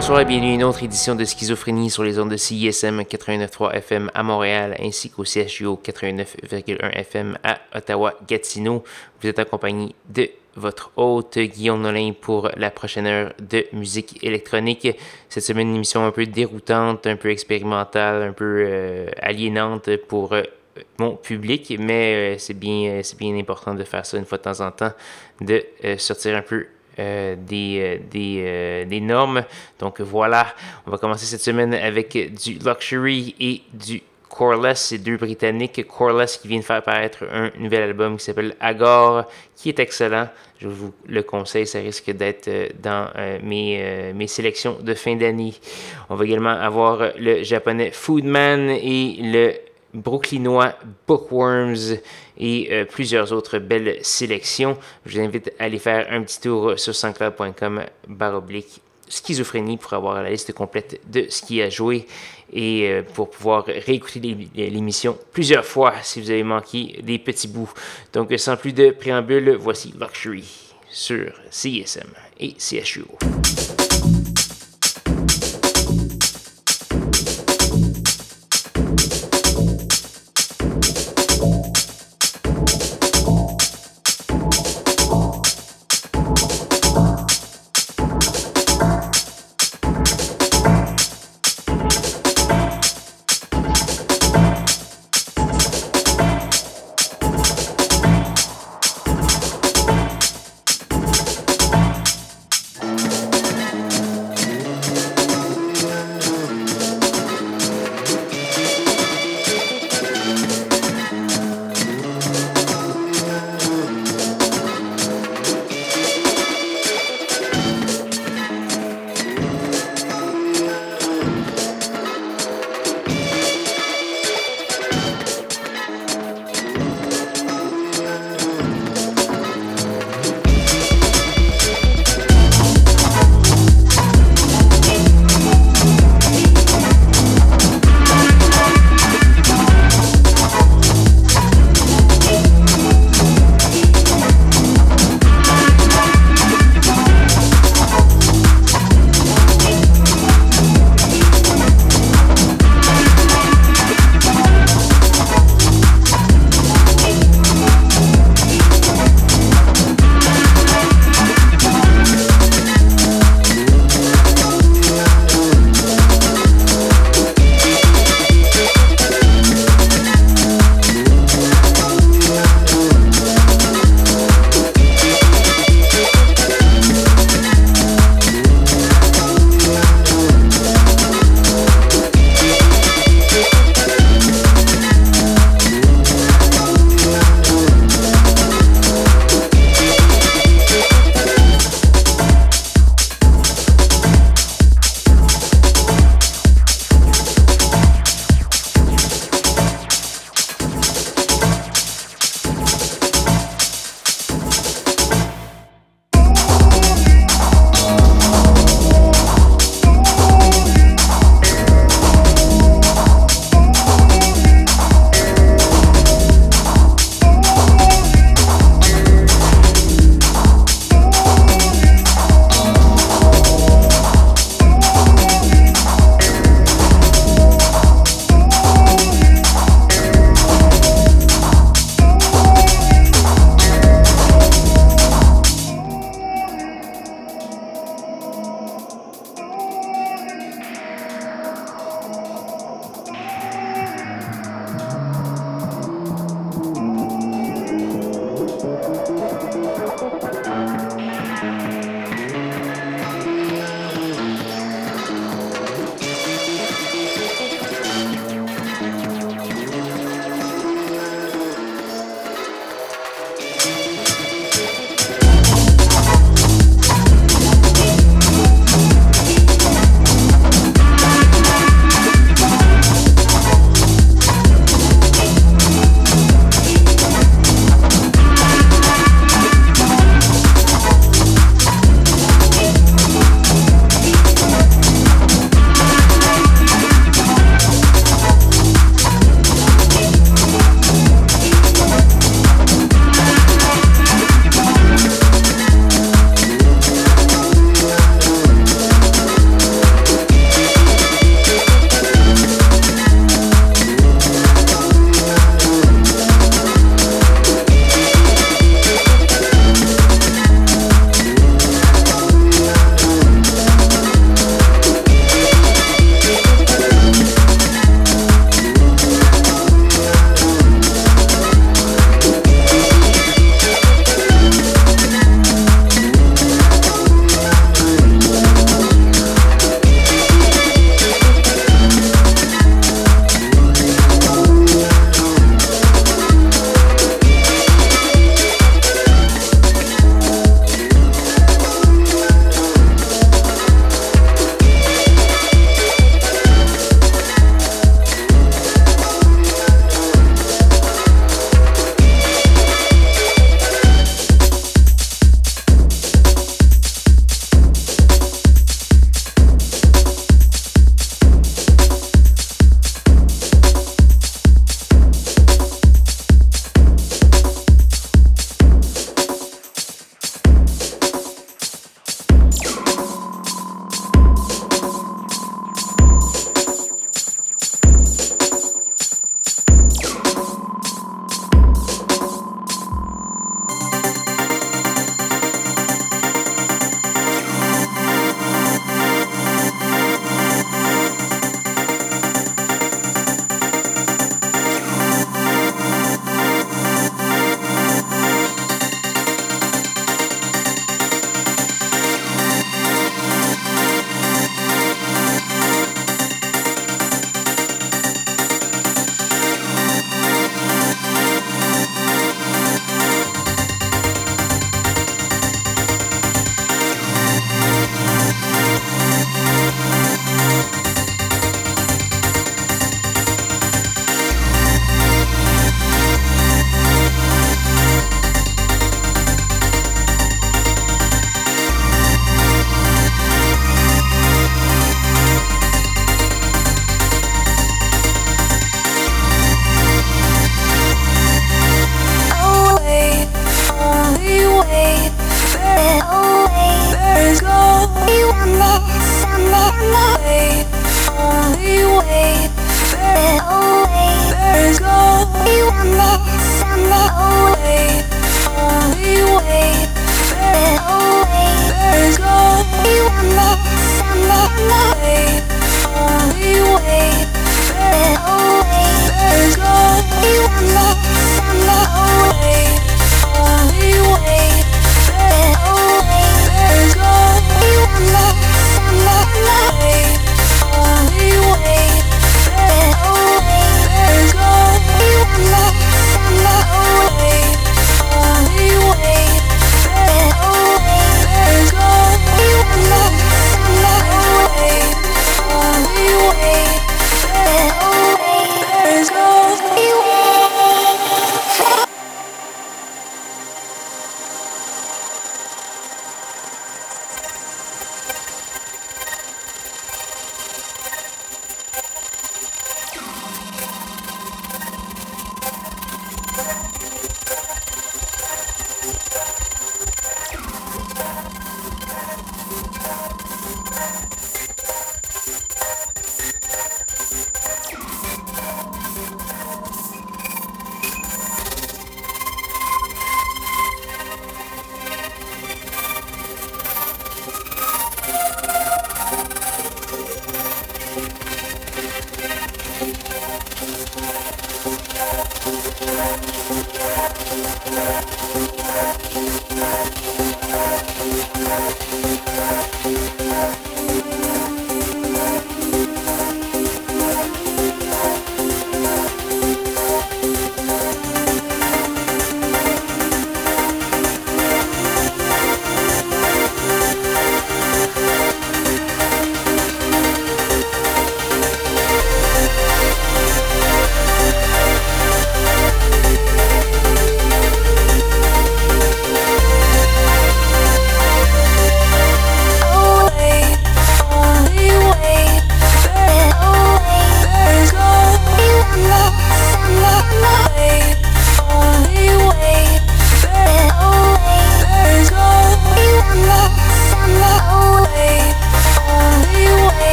Bonsoir et bienvenue à une autre édition de Schizophrénie sur les ondes de CISM 89.3 FM à Montréal ainsi qu'au CHU 89.1 FM à Ottawa-Gatineau. Vous êtes accompagné de votre hôte Guillaume Nolin pour la prochaine heure de musique électronique. Cette semaine, une émission un peu déroutante, un peu expérimentale, un peu euh, aliénante pour euh, mon public, mais euh, c'est bien, c'est bien important de faire ça une fois de temps en temps, de sortir un peu euh, des, euh, des, euh, des, normes. Donc voilà, on va commencer cette semaine avec du Luxury et du Coreless, c'est deux Britanniques. Coreless qui vient de faire paraître un nouvel album qui s'appelle Agor, qui est excellent. Je vous le conseille, ça risque d'être dans mes, mes sélections de fin d'année. On va également avoir le japonais Foodman et le brooklynois Bookworms et euh, plusieurs autres belles sélections. Je vous invite à aller faire un petit tour sur sanscloud.com baroblique schizophrénie pour avoir la liste complète de ce qui a joué et euh, pour pouvoir réécouter l'émission plusieurs fois si vous avez manqué des petits bouts. Donc sans plus de préambule, voici Luxury sur CSM et CHUO.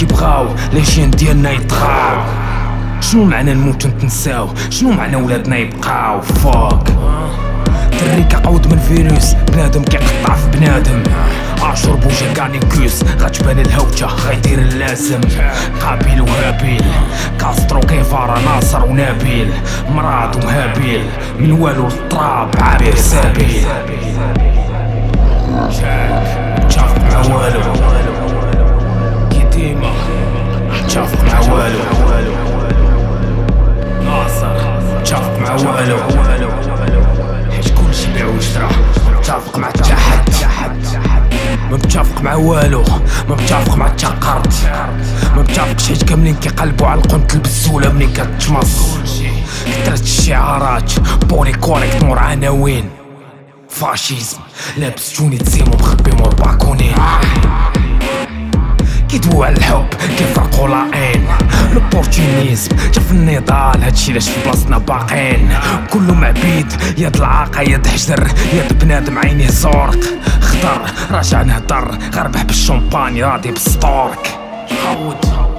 على الأرض كي بغاو ليجين ديالنا يطغاو. شنو معنى نموت ونتنساو؟ شنو معنى ولادنا يبقاو؟ فوق دري كيقود من فيروس بنادم كيقطع في بنادم. عاشور بوجا كانيكوس غتبان الهوجة غيدير اللازم. قابيل وهابيل. كاسترو كيفارا ناصر ونابيل. مراد وهابيل. من والو للتراب عابر سابيل. متشافق مع والو. مع والو متشافق مع والو. حيت كلشي بيع وشرا متفق مع حتى حد ما متفق مع والو. ما متفق مع قرد ما متفقش حيت كاملين كيقلبوا على القنت البزوله منين كتمص كثرت الشعارات. بولي كوريكت مور عناوين. فاشيزم. لابس جوني تسيمو مخبي مور باكونين. كيدوي على الحب. كيفرقوا لاين لوبورتونيزم جا في النضال. هادشي لاش في بلاصتنا باقين كله معبيد يد العاقة يد حجر يد بنادم عينيه زورق خضر. راجع نهضر. غربح بالشومباني راضي بالسطورك عود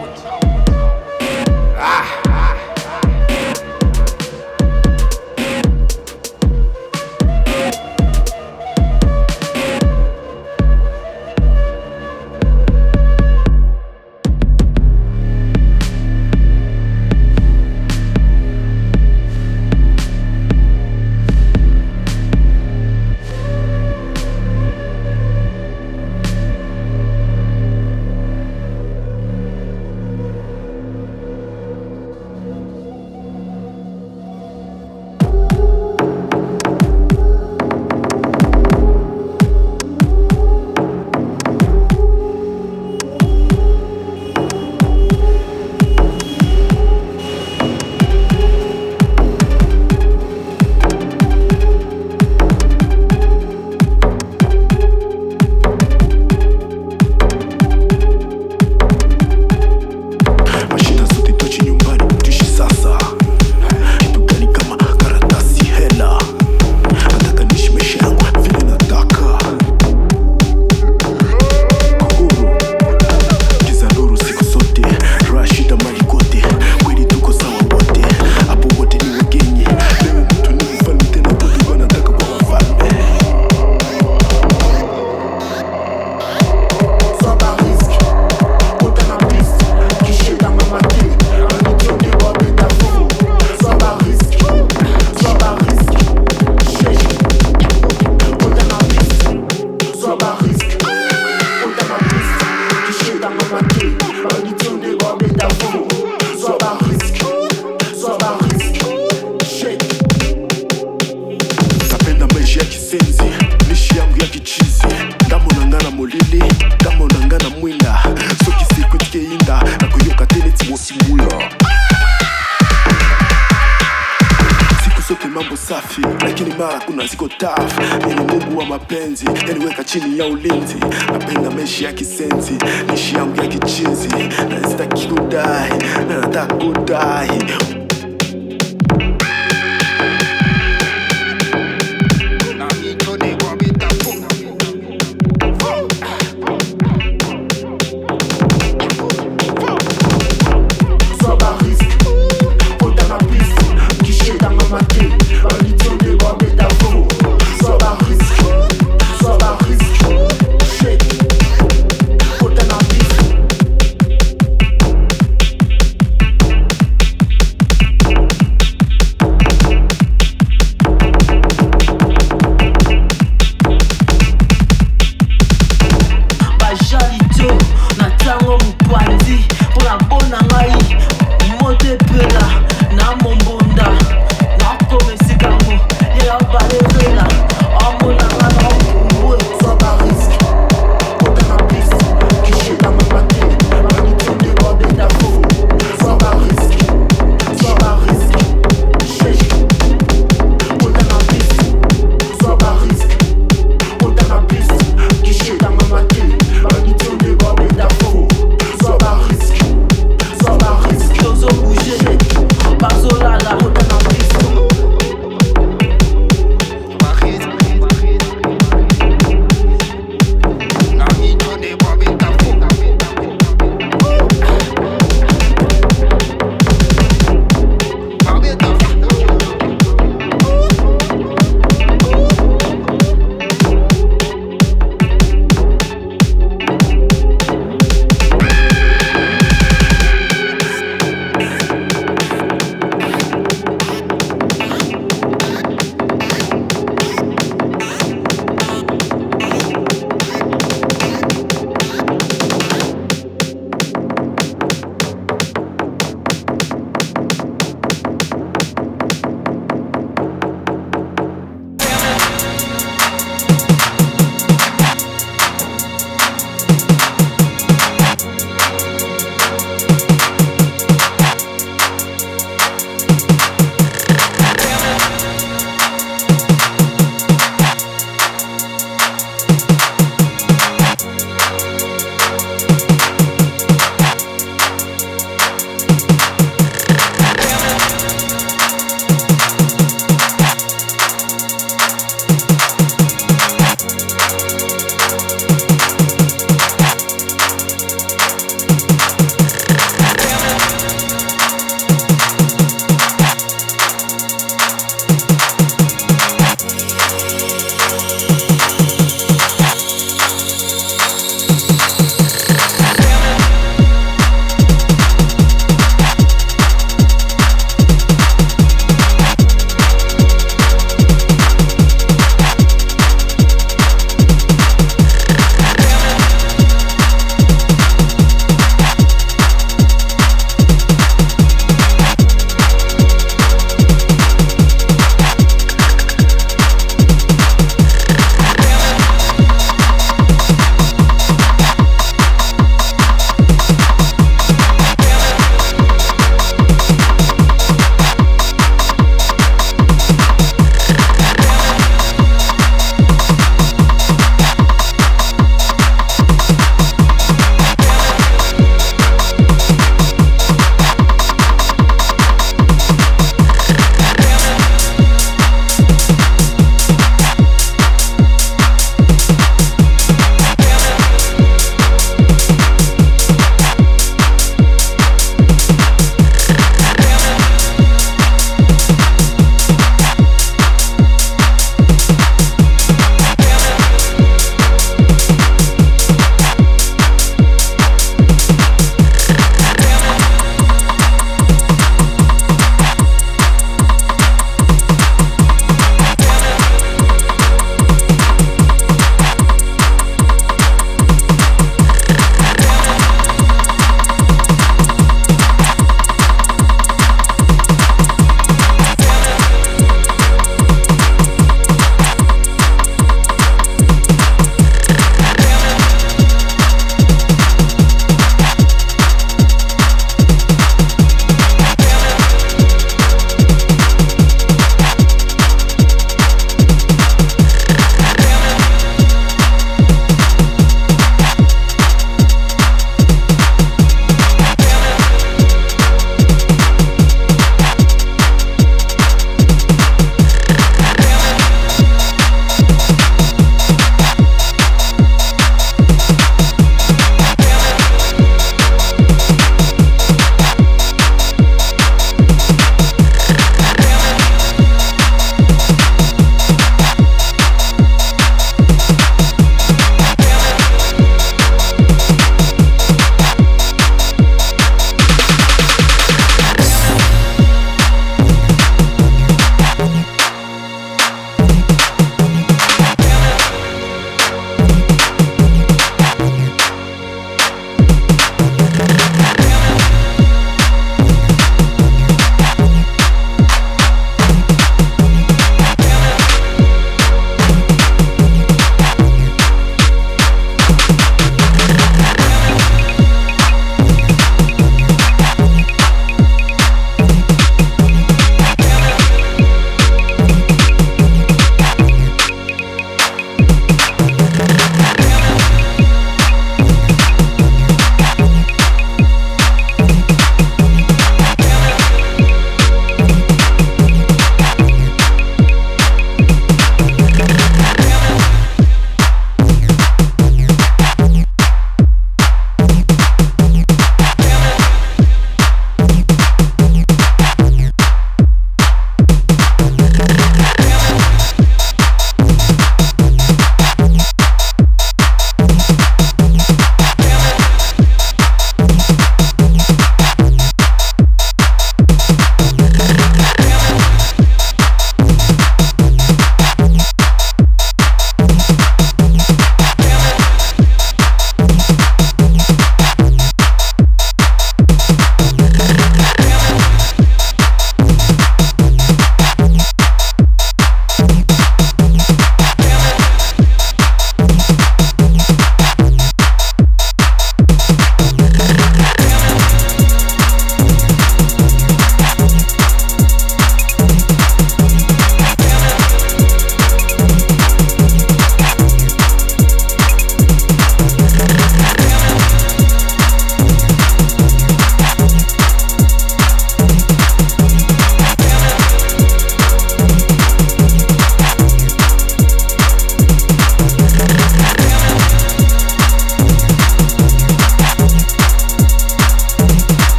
kuna ziko taf ini mungu wa mapenzi yaniweka chini ya ulinzi. Napenda meshi ya kisenzi nishi yangu ya kichizi. Na sitaki kudai na kudai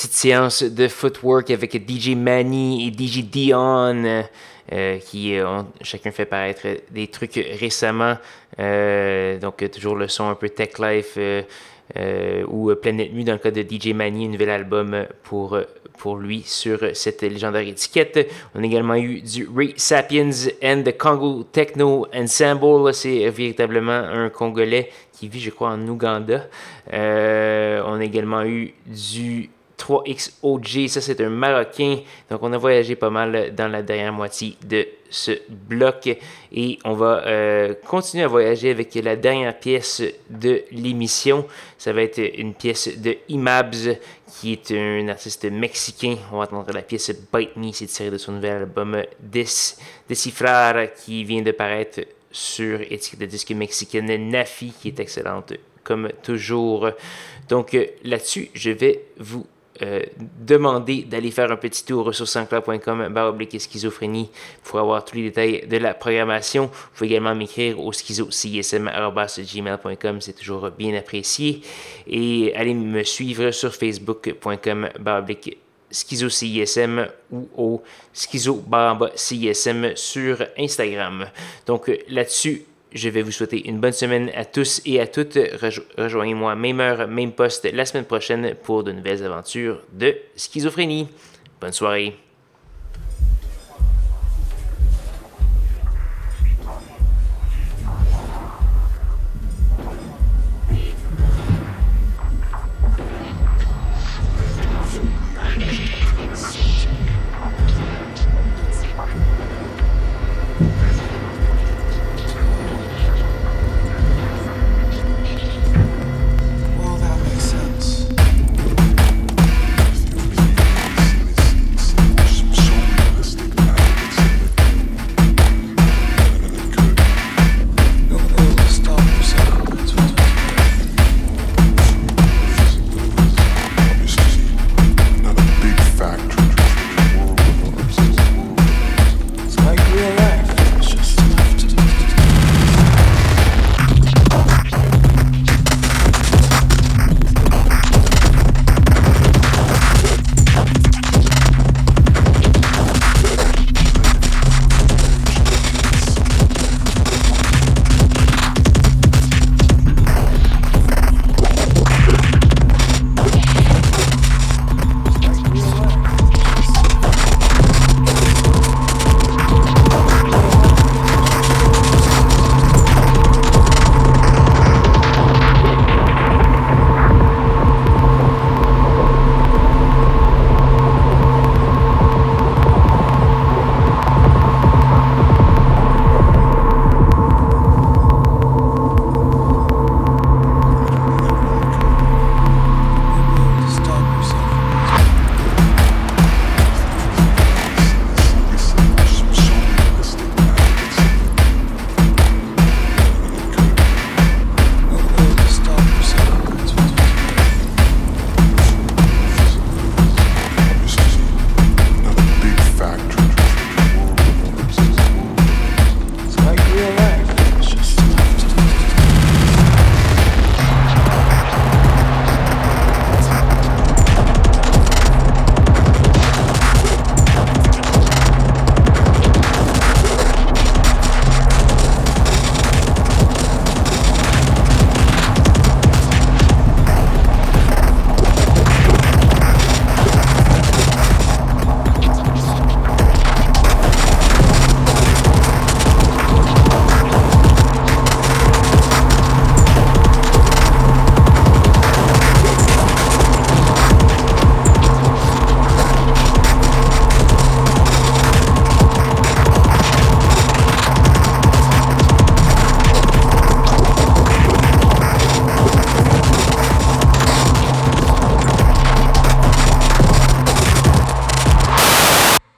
petite séance de footwork avec DJ Manny et DJ Dion. Euh, qui ont chacun fait paraître des trucs récemment. Euh, donc, toujours le son un peu tech life euh, ou Planète Nuit dans le cas de DJ Manny, un nouvel album pour, pour lui sur cette légendaire étiquette. On a également eu du Ray Sapiens and the Congo Techno Ensemble. C'est véritablement un Congolais qui vit, je crois, en Ouganda. on a également eu du 3XOG, ça c'est un Marocain. Donc on a voyagé pas mal dans la dernière moitié de ce bloc et on va euh, continuer à voyager avec la dernière pièce de l'émission. Ça va être une pièce de Imabs qui est un artiste mexicain. On va entendre la pièce Bite Me, c'est tiré de son nouvel album Des qui vient de paraître sur étiquette de disque mexicaine Nafi qui est excellente comme toujours. Donc euh, là-dessus, je vais vous euh, demander d'aller faire un petit tour sanscloud.com baroblique schizophrénie pour avoir tous les détails de la programmation. Vous pouvez également m'écrire au schizo.csm.gmail.com, c'est toujours bien apprécié. Et allez me suivre sur facebook.com baroblique schizo-CISM ou au schizo CISM sur Instagram. Donc là-dessus, je vais vous souhaiter une bonne semaine à tous et à toutes. Rejoignez-moi même heure, même poste la semaine prochaine pour de nouvelles aventures de schizophrénie. Bonne soirée.